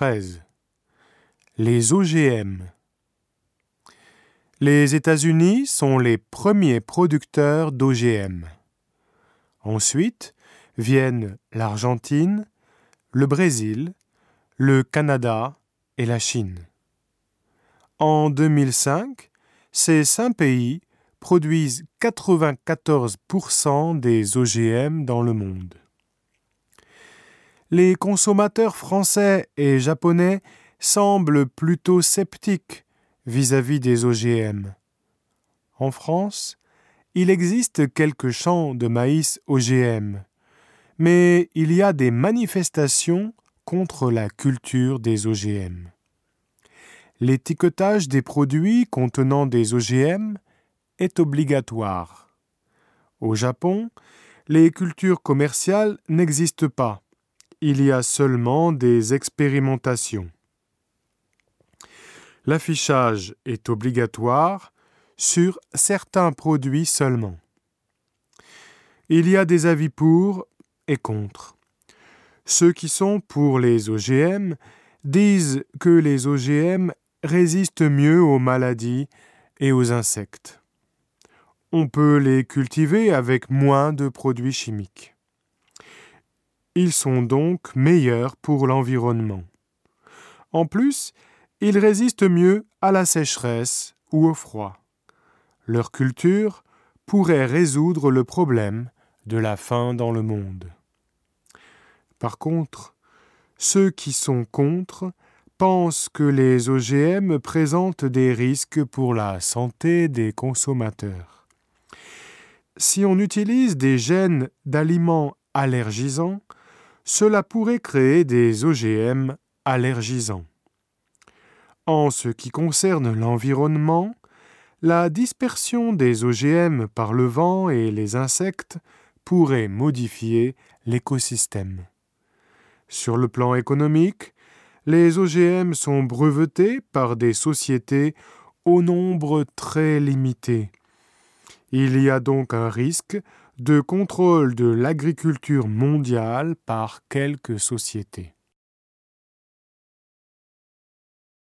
13. Les OGM. Les États-Unis sont les premiers producteurs d'OGM. Ensuite viennent l'Argentine, le Brésil, le Canada et la Chine. En 2005, ces cinq pays produisent 94% des OGM dans le monde. Les consommateurs français et japonais semblent plutôt sceptiques vis-à-vis des OGM. En France, il existe quelques champs de maïs OGM, mais il y a des manifestations contre la culture des OGM. L'étiquetage des produits contenant des OGM est obligatoire. Au Japon, les cultures commerciales n'existent pas. Il y a seulement des expérimentations. L'affichage est obligatoire sur certains produits seulement. Il y a des avis pour et contre. Ceux qui sont pour les OGM disent que les OGM résistent mieux aux maladies et aux insectes. On peut les cultiver avec moins de produits chimiques. Ils sont donc meilleurs pour l'environnement. En plus, ils résistent mieux à la sécheresse ou au froid. Leur culture pourrait résoudre le problème de la faim dans le monde. Par contre, ceux qui sont contre pensent que les OGM présentent des risques pour la santé des consommateurs. Si on utilise des gènes d'aliments allergisants, cela pourrait créer des OGM allergisants. En ce qui concerne l'environnement, la dispersion des OGM par le vent et les insectes pourrait modifier l'écosystème. Sur le plan économique, les OGM sont brevetés par des sociétés au nombre très limité. Il y a donc un risque de contrôle de l'agriculture mondiale par quelques sociétés.